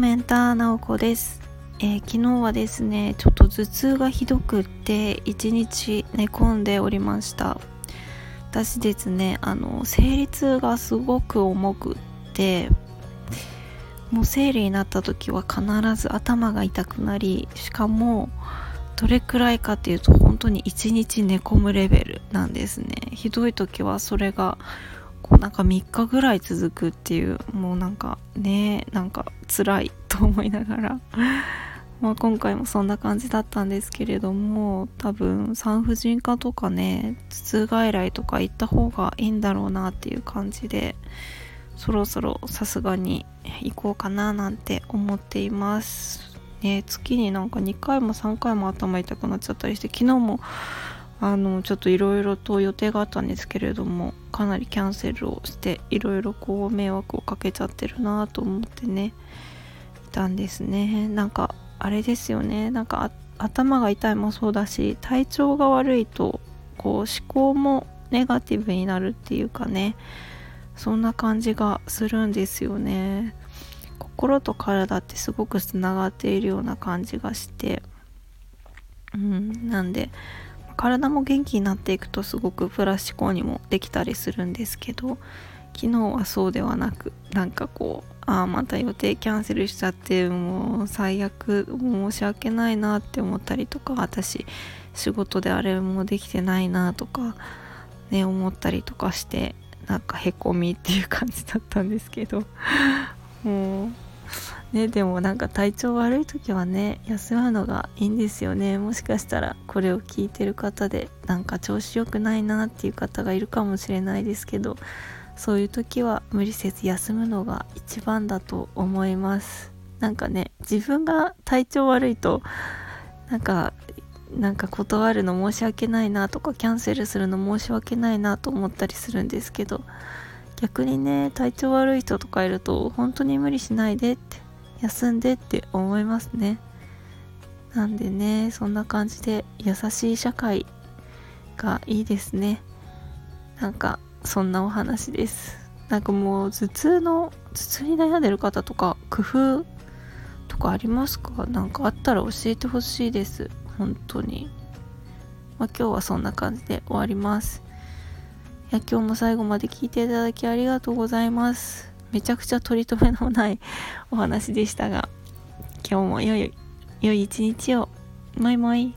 田直子です、えー、昨日はですねちょっと頭痛がひどくって一日寝込んでおりました。私ですねあの生理痛がすごく重くってもう生理になった時は必ず頭が痛くなりしかもどれくらいかっていうと本当に1日寝込むレベルなんですね。ひどい時はそれがこうなんか3日ぐらい続くっていうもうなんかねなんか辛いと思いながら。まあ今回もそんな感じだったんですけれども多分産婦人科とかね頭痛外来とか行った方がいいんだろうなっていう感じでそろそろさすがに行こうかななんて思っています。ね月になんか2回も3回も頭痛くなっちゃったりして昨日もあのちょっといろいろと予定があったんですけれどもかなりキャンセルをしていろいろこう迷惑をかけちゃってるなと思ってねいたんですね。なんかあれですよね。なんか頭が痛いもそうだし体調が悪いとこう思考もネガティブになるっていうかねそんな感じがするんですよね。心と体ってすごくつながっているような感じがして。うんなんで体も元気になっていくとすごくプラス思考にもできたりするんですけど昨日はそうではなくなんかこうああまた予定キャンセルしちゃってもう最悪申し訳ないなって思ったりとか私仕事であれもできてないなとかね思ったりとかしてなんかへこみっていう感じだったんですけどもうねでもなんか体調悪い時はね休むのがいいんですよね。もしかしたらこれを聞いてる方でなんか調子良くないなっていう方がいるかもしれないですけどそういう時は無理せず休むのが一番だと思います。なんかね自分が体調悪いとなんかなんか断るの申し訳ないなとかキャンセルするの申し訳ないなと思ったりするんですけど逆にね体調悪い人とかいると本当に無理しないでって休んでって思いますね。なんでねそんな感じで優しい社会がいいですね。なんかそんなお話です。なんかもう頭痛の頭痛に悩んでる方とか工夫とかありますか？何かあったら教えてほしいです。本当に。まあ、今日はそんな感じで終わります。いや今日も最後まで聞いていただきありがとうございます。めちゃくちゃ取り留めのないお話でしたが今日も良い良い一日を。もいもい。